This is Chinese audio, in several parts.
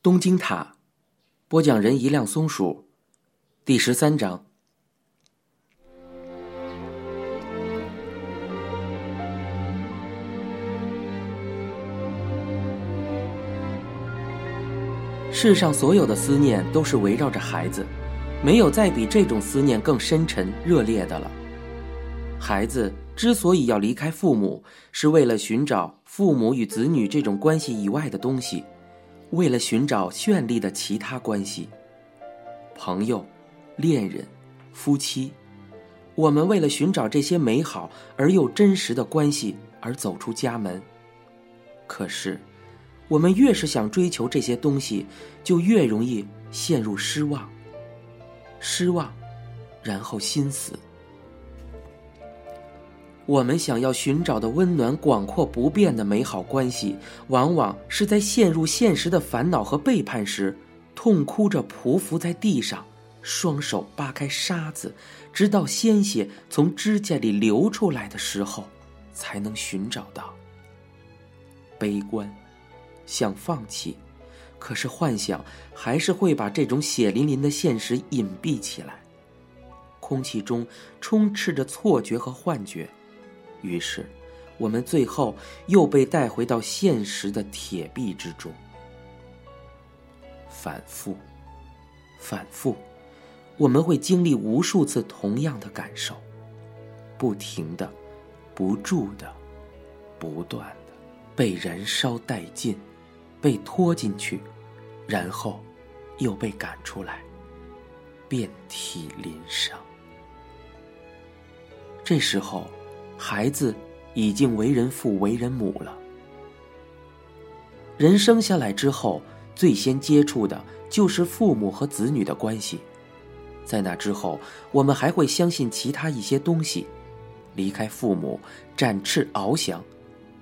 东京塔，播讲人一辆松鼠，第十三章。世上所有的思念都是围绕着孩子，没有再比这种思念更深沉、热烈的了。孩子之所以要离开父母，是为了寻找父母与子女这种关系以外的东西。为了寻找绚丽的其他关系，朋友、恋人、夫妻，我们为了寻找这些美好而又真实的关系而走出家门。可是，我们越是想追求这些东西，就越容易陷入失望。失望，然后心死。我们想要寻找的温暖、广阔、不变的美好关系，往往是在陷入现实的烦恼和背叛时，痛哭着匍匐在地上，双手扒开沙子，直到鲜血从指甲里流出来的时候，才能寻找到。悲观，想放弃，可是幻想还是会把这种血淋淋的现实隐蔽起来。空气中充斥着错觉和幻觉。于是，我们最后又被带回到现实的铁壁之中。反复，反复，我们会经历无数次同样的感受，不停的、不住的、不断的被燃烧殆尽，被拖进去，然后又被赶出来，遍体鳞伤。这时候。孩子已经为人父、为人母了。人生下来之后，最先接触的就是父母和子女的关系。在那之后，我们还会相信其他一些东西。离开父母，展翅翱翔，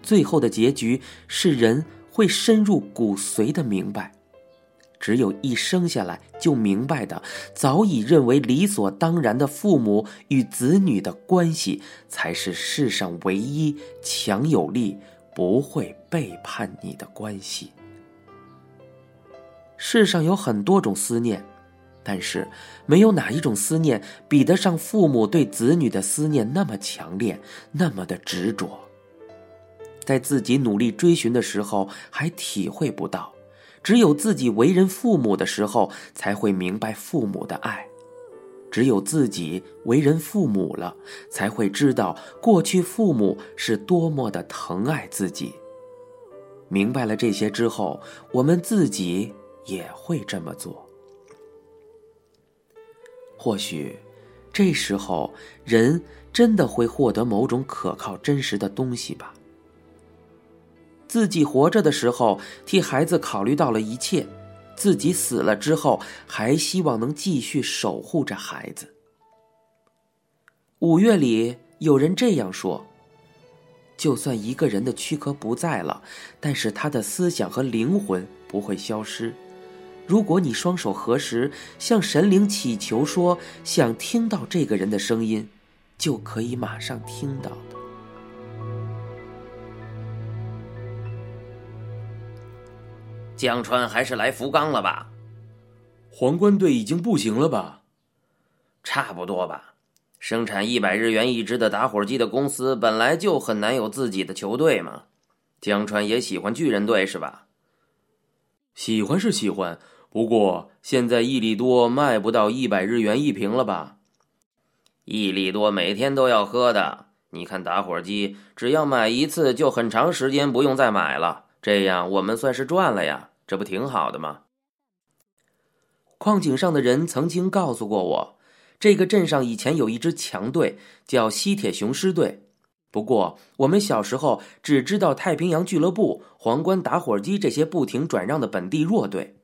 最后的结局是人会深入骨髓的明白。只有一生下来就明白的，早已认为理所当然的父母与子女的关系，才是世上唯一强有力、不会背叛你的关系。世上有很多种思念，但是没有哪一种思念比得上父母对子女的思念那么强烈，那么的执着。在自己努力追寻的时候，还体会不到。只有自己为人父母的时候，才会明白父母的爱；只有自己为人父母了，才会知道过去父母是多么的疼爱自己。明白了这些之后，我们自己也会这么做。或许，这时候人真的会获得某种可靠、真实的东西吧。自己活着的时候替孩子考虑到了一切，自己死了之后还希望能继续守护着孩子。五月里有人这样说：“就算一个人的躯壳不在了，但是他的思想和灵魂不会消失。如果你双手合十，向神灵祈求说想听到这个人的声音，就可以马上听到的。”江川还是来福冈了吧？皇冠队已经不行了吧？差不多吧。生产一百日元一支的打火机的公司本来就很难有自己的球队嘛。江川也喜欢巨人队是吧？喜欢是喜欢，不过现在益力多卖不到一百日元一瓶了吧？益力多每天都要喝的。你看打火机，只要买一次就很长时间不用再买了。这样我们算是赚了呀，这不挺好的吗？矿井上的人曾经告诉过我，这个镇上以前有一支强队，叫西铁雄狮队。不过我们小时候只知道太平洋俱乐部、皇冠打火机这些不停转让的本地弱队。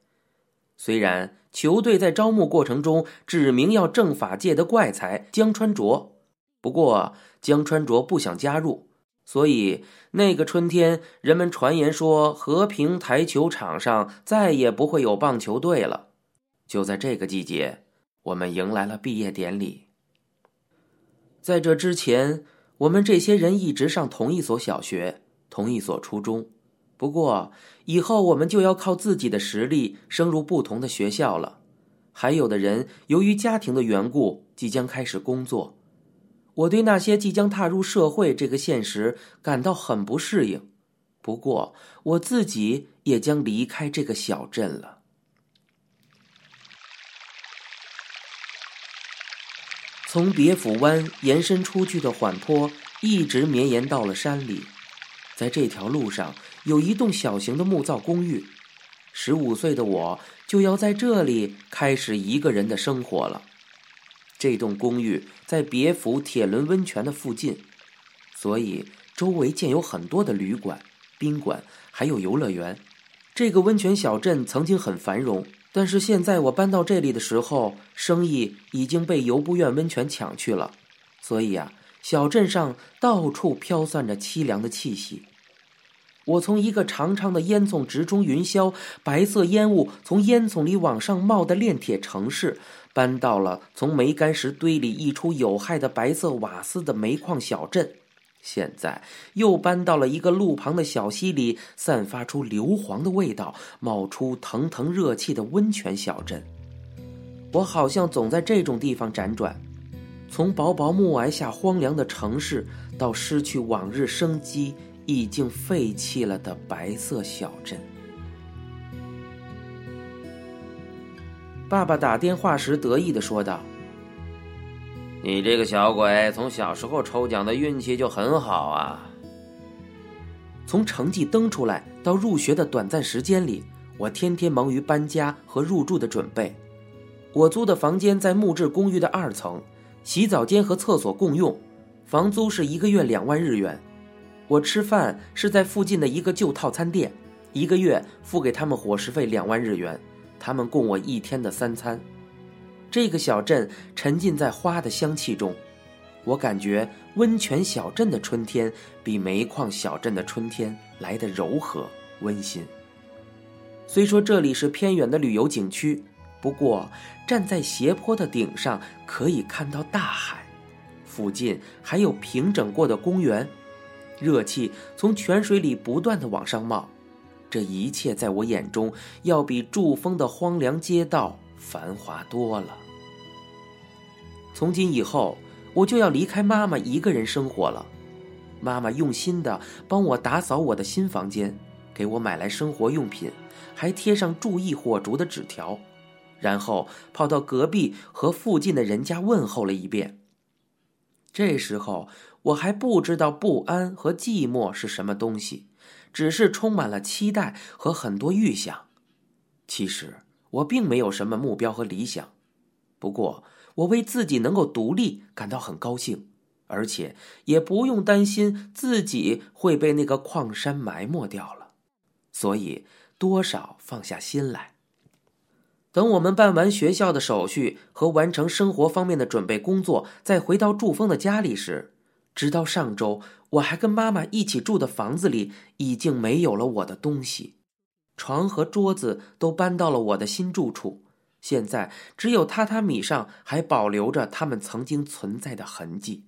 虽然球队在招募过程中指明要政法界的怪才江川卓，不过江川卓不想加入。所以，那个春天，人们传言说和平台球场上再也不会有棒球队了。就在这个季节，我们迎来了毕业典礼。在这之前，我们这些人一直上同一所小学、同一所初中，不过以后我们就要靠自己的实力升入不同的学校了。还有的人由于家庭的缘故，即将开始工作。我对那些即将踏入社会这个现实感到很不适应。不过我自己也将离开这个小镇了。从别府湾延伸出去的缓坡，一直绵延到了山里。在这条路上，有一栋小型的木造公寓。十五岁的我就要在这里开始一个人的生活了。这栋公寓在别府铁轮温泉的附近，所以周围建有很多的旅馆、宾馆，还有游乐园。这个温泉小镇曾经很繁荣。但是现在我搬到这里的时候，生意已经被游步院温泉抢去了，所以啊，小镇上到处飘散着凄凉的气息。我从一个长长的烟囱直冲云霄、白色烟雾从烟囱里往上冒的炼铁城市，搬到了从煤矸石堆里溢出有害的白色瓦斯的煤矿小镇。现在又搬到了一个路旁的小溪里，散发出硫磺的味道、冒出腾腾热气的温泉小镇。我好像总在这种地方辗转，从薄薄暮霭下荒凉的城市，到失去往日生机、已经废弃了的白色小镇。爸爸打电话时得意的说道。你这个小鬼，从小时候抽奖的运气就很好啊！从成绩登出来到入学的短暂时间里，我天天忙于搬家和入住的准备。我租的房间在木质公寓的二层，洗澡间和厕所共用，房租是一个月两万日元。我吃饭是在附近的一个旧套餐店，一个月付给他们伙食费两万日元，他们供我一天的三餐。这个小镇沉浸在花的香气中，我感觉温泉小镇的春天比煤矿小镇的春天来得柔和温馨。虽说这里是偏远的旅游景区，不过站在斜坡的顶上可以看到大海，附近还有平整过的公园，热气从泉水里不断的往上冒，这一切在我眼中要比筑峰的荒凉街道繁华多了。从今以后，我就要离开妈妈一个人生活了。妈妈用心的帮我打扫我的新房间，给我买来生活用品，还贴上注意火烛的纸条，然后跑到隔壁和附近的人家问候了一遍。这时候我还不知道不安和寂寞是什么东西，只是充满了期待和很多预想。其实我并没有什么目标和理想，不过。我为自己能够独立感到很高兴，而且也不用担心自己会被那个矿山埋没掉了，所以多少放下心来。等我们办完学校的手续和完成生活方面的准备工作，再回到祝峰的家里时，直到上周，我还跟妈妈一起住的房子里已经没有了我的东西，床和桌子都搬到了我的新住处。现在只有榻榻米上还保留着他们曾经存在的痕迹。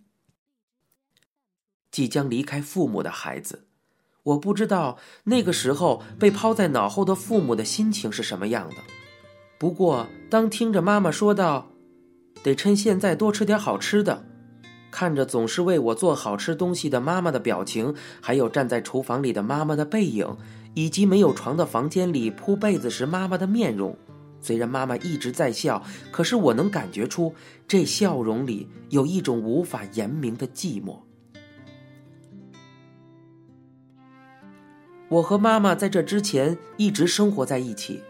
即将离开父母的孩子，我不知道那个时候被抛在脑后的父母的心情是什么样的。不过，当听着妈妈说道：“得趁现在多吃点好吃的”，看着总是为我做好吃东西的妈妈的表情，还有站在厨房里的妈妈的背影，以及没有床的房间里铺被子时妈妈的面容。虽然妈妈一直在笑，可是我能感觉出这笑容里有一种无法言明的寂寞。我和妈妈在这之前一直生活在一起，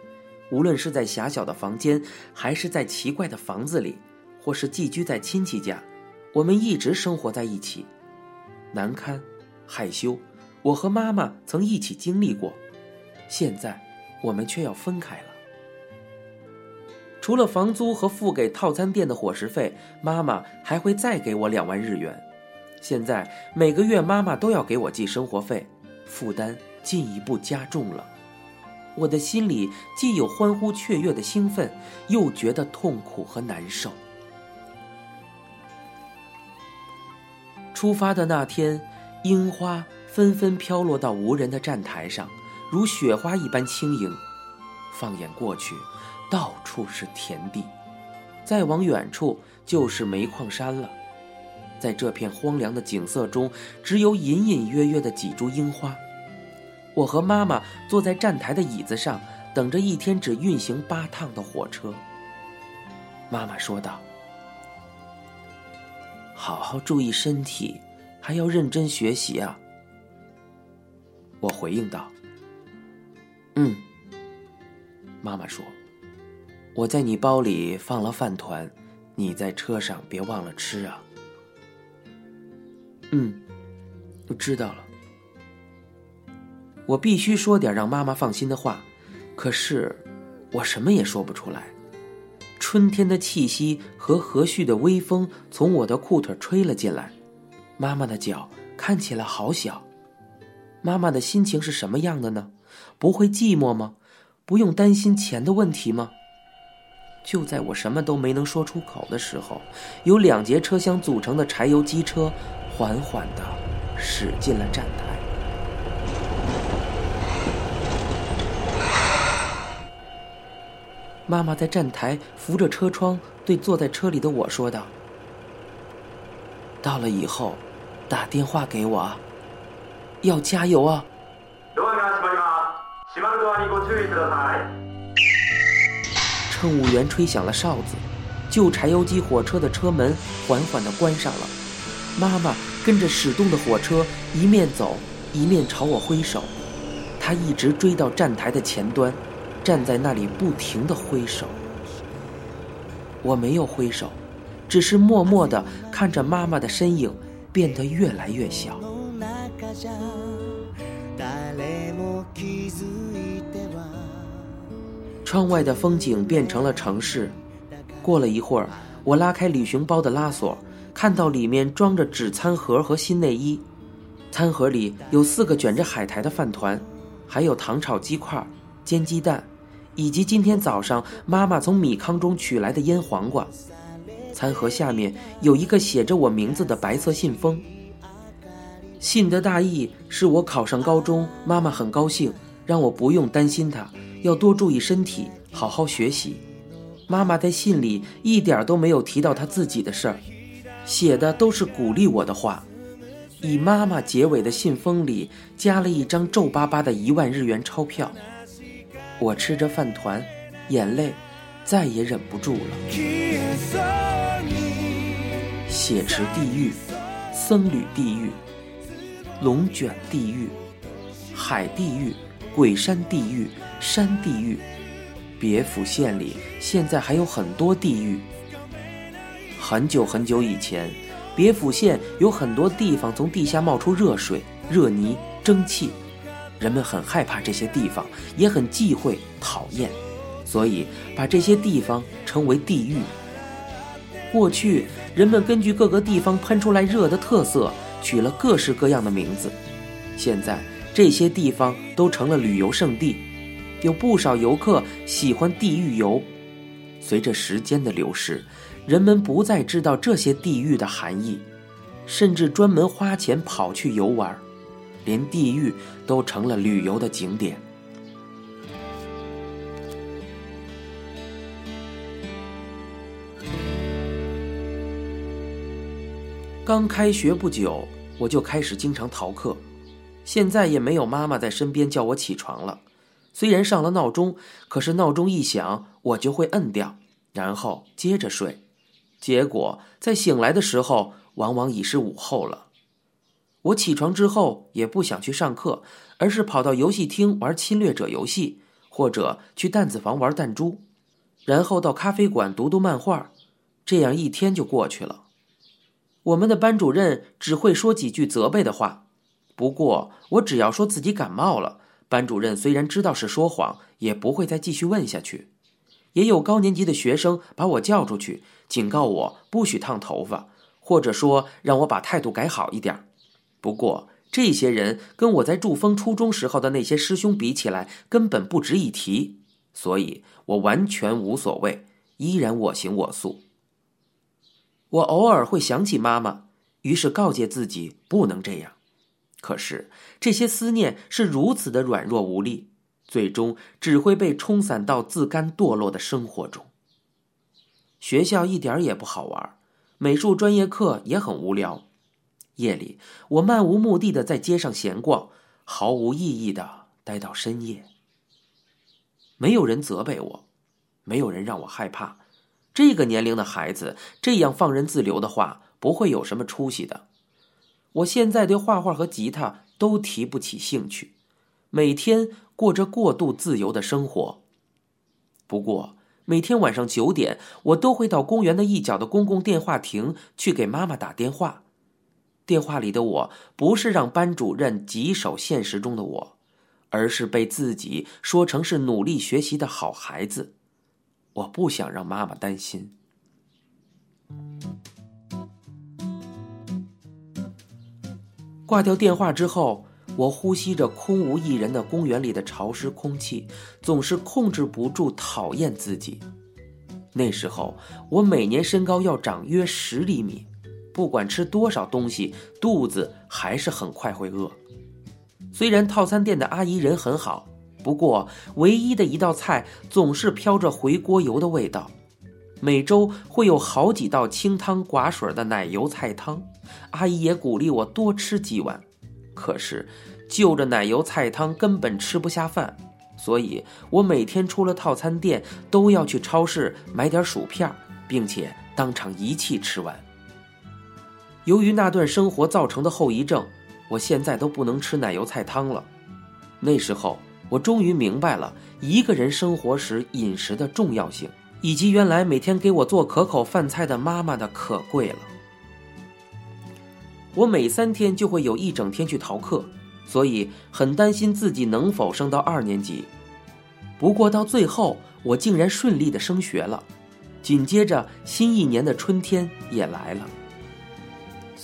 无论是在狭小的房间，还是在奇怪的房子里，或是寄居在亲戚家，我们一直生活在一起。难堪、害羞，我和妈妈曾一起经历过，现在我们却要分开了。除了房租和付给套餐店的伙食费，妈妈还会再给我两万日元。现在每个月妈妈都要给我寄生活费，负担进一步加重了。我的心里既有欢呼雀跃的兴奋，又觉得痛苦和难受。出发的那天，樱花纷纷飘落到无人的站台上，如雪花一般轻盈。放眼过去，到处是田地，再往远处就是煤矿山了。在这片荒凉的景色中，只有隐隐约约的几株樱花。我和妈妈坐在站台的椅子上，等着一天只运行八趟的火车。妈妈说道：“好好注意身体，还要认真学习啊。”我回应道：“嗯。”妈妈说：“我在你包里放了饭团，你在车上别忘了吃啊。”嗯，我知道了。我必须说点让妈妈放心的话，可是我什么也说不出来。春天的气息和和煦的微风从我的裤腿吹了进来，妈妈的脚看起来好小。妈妈的心情是什么样的呢？不会寂寞吗？不用担心钱的问题吗？就在我什么都没能说出口的时候，由两节车厢组成的柴油机车缓缓地驶进了站台。妈妈在站台扶着车窗，对坐在车里的我说道：“到了以后，打电话给我，要加油啊！”乘务员吹响了哨子，旧柴油机火车的车门缓缓地关上了。妈妈跟着驶动的火车一面走，一面朝我挥手。她一直追到站台的前端。站在那里不停的挥手，我没有挥手，只是默默的看着妈妈的身影变得越来越小。窗外的风景变成了城市。过了一会儿，我拉开旅行包的拉锁，看到里面装着纸餐盒和新内衣。餐盒里有四个卷着海苔的饭团，还有糖炒鸡块、煎鸡蛋。以及今天早上妈妈从米糠中取来的腌黄瓜，餐盒下面有一个写着我名字的白色信封。信的大意是我考上高中，妈妈很高兴，让我不用担心她，要多注意身体，好好学习。妈妈在信里一点都没有提到她自己的事儿，写的都是鼓励我的话。以妈妈结尾的信封里加了一张皱巴巴的一万日元钞票。我吃着饭团，眼泪再也忍不住了。血池地狱、僧侣地狱、龙卷地狱、海地狱、鬼山地狱、山地狱，别府县里现在还有很多地狱。很久很久以前，别府县有很多地方从地下冒出热水、热泥、蒸汽。人们很害怕这些地方，也很忌讳、讨厌，所以把这些地方称为地狱。过去，人们根据各个地方喷出来热的特色，取了各式各样的名字。现在，这些地方都成了旅游胜地，有不少游客喜欢地狱游。随着时间的流逝，人们不再知道这些地狱的含义，甚至专门花钱跑去游玩。连地狱都成了旅游的景点。刚开学不久，我就开始经常逃课。现在也没有妈妈在身边叫我起床了。虽然上了闹钟，可是闹钟一响，我就会摁掉，然后接着睡。结果在醒来的时候，往往已是午后了。我起床之后也不想去上课，而是跑到游戏厅玩侵略者游戏，或者去弹子房玩弹珠，然后到咖啡馆读读漫画，这样一天就过去了。我们的班主任只会说几句责备的话，不过我只要说自己感冒了，班主任虽然知道是说谎，也不会再继续问下去。也有高年级的学生把我叫出去，警告我不许烫头发，或者说让我把态度改好一点。不过，这些人跟我在祝峰初中时候的那些师兄比起来，根本不值一提，所以我完全无所谓，依然我行我素。我偶尔会想起妈妈，于是告诫自己不能这样。可是这些思念是如此的软弱无力，最终只会被冲散到自甘堕落的生活中。学校一点也不好玩，美术专业课也很无聊。夜里，我漫无目的的在街上闲逛，毫无意义的待到深夜。没有人责备我，没有人让我害怕。这个年龄的孩子这样放任自流的话，不会有什么出息的。我现在对画画和吉他都提不起兴趣，每天过着过度自由的生活。不过每天晚上九点，我都会到公园的一角的公共电话亭去给妈妈打电话。电话里的我不是让班主任棘手现实中的我，而是被自己说成是努力学习的好孩子。我不想让妈妈担心。挂掉电话之后，我呼吸着空无一人的公园里的潮湿空气，总是控制不住讨厌自己。那时候，我每年身高要长约十厘米，不管吃多少东西，肚子还是很快会饿。虽然套餐店的阿姨人很好，不过唯一的一道菜总是飘着回锅油的味道。每周会有好几道清汤寡水的奶油菜汤，阿姨也鼓励我多吃几碗。可是，就着奶油菜汤根本吃不下饭，所以我每天出了套餐店都要去超市买点薯片，并且当场一气吃完。由于那段生活造成的后遗症，我现在都不能吃奶油菜汤了。那时候，我终于明白了一个人生活时饮食的重要性。以及原来每天给我做可口饭菜的妈妈的可贵了。我每三天就会有一整天去逃课，所以很担心自己能否升到二年级。不过到最后，我竟然顺利的升学了。紧接着，新一年的春天也来了。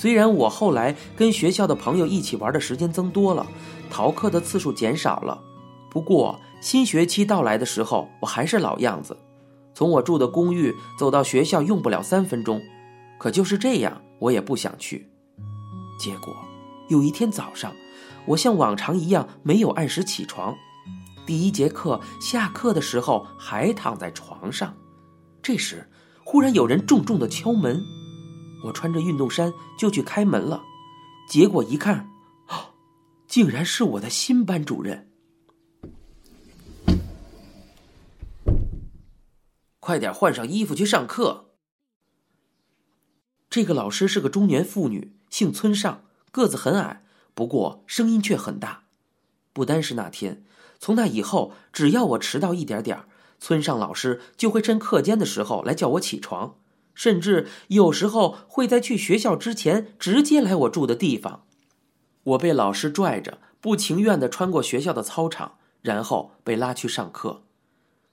虽然我后来跟学校的朋友一起玩的时间增多了，逃课的次数减少了，不过新学期到来的时候，我还是老样子。从我住的公寓走到学校用不了三分钟，可就是这样，我也不想去。结果有一天早上，我像往常一样没有按时起床，第一节课下课的时候还躺在床上。这时，忽然有人重重的敲门，我穿着运动衫就去开门了，结果一看，竟然是我的新班主任。快点换上衣服去上课。这个老师是个中年妇女，姓村上，个子很矮，不过声音却很大。不单是那天，从那以后，只要我迟到一点点村上老师就会趁课间的时候来叫我起床，甚至有时候会在去学校之前直接来我住的地方。我被老师拽着，不情愿的穿过学校的操场，然后被拉去上课。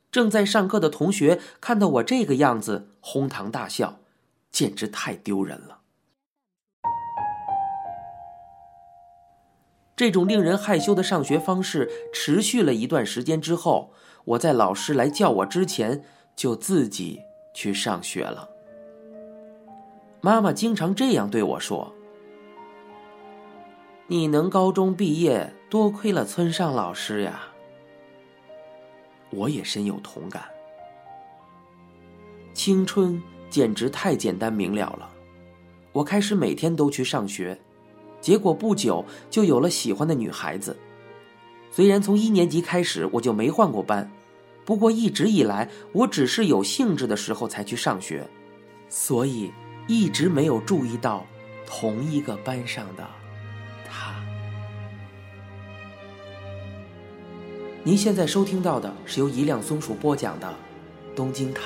正在上课的同学看到我这个样子，哄堂大笑，简直太丢人了。这种令人害羞的上学方式持续了一段时间之后，我在老师来叫我之前就自己去上学了。妈妈经常这样对我说：“你能高中毕业，多亏了村上老师呀。”我也深有同感。青春简直太简单明了了，我开始每天都去上学，结果不久就有了喜欢的女孩子。虽然从一年级开始我就没换过班，不过一直以来我只是有兴致的时候才去上学，所以一直没有注意到同一个班上的他。您现在收听到的是由一辆松鼠播讲的《东京塔》。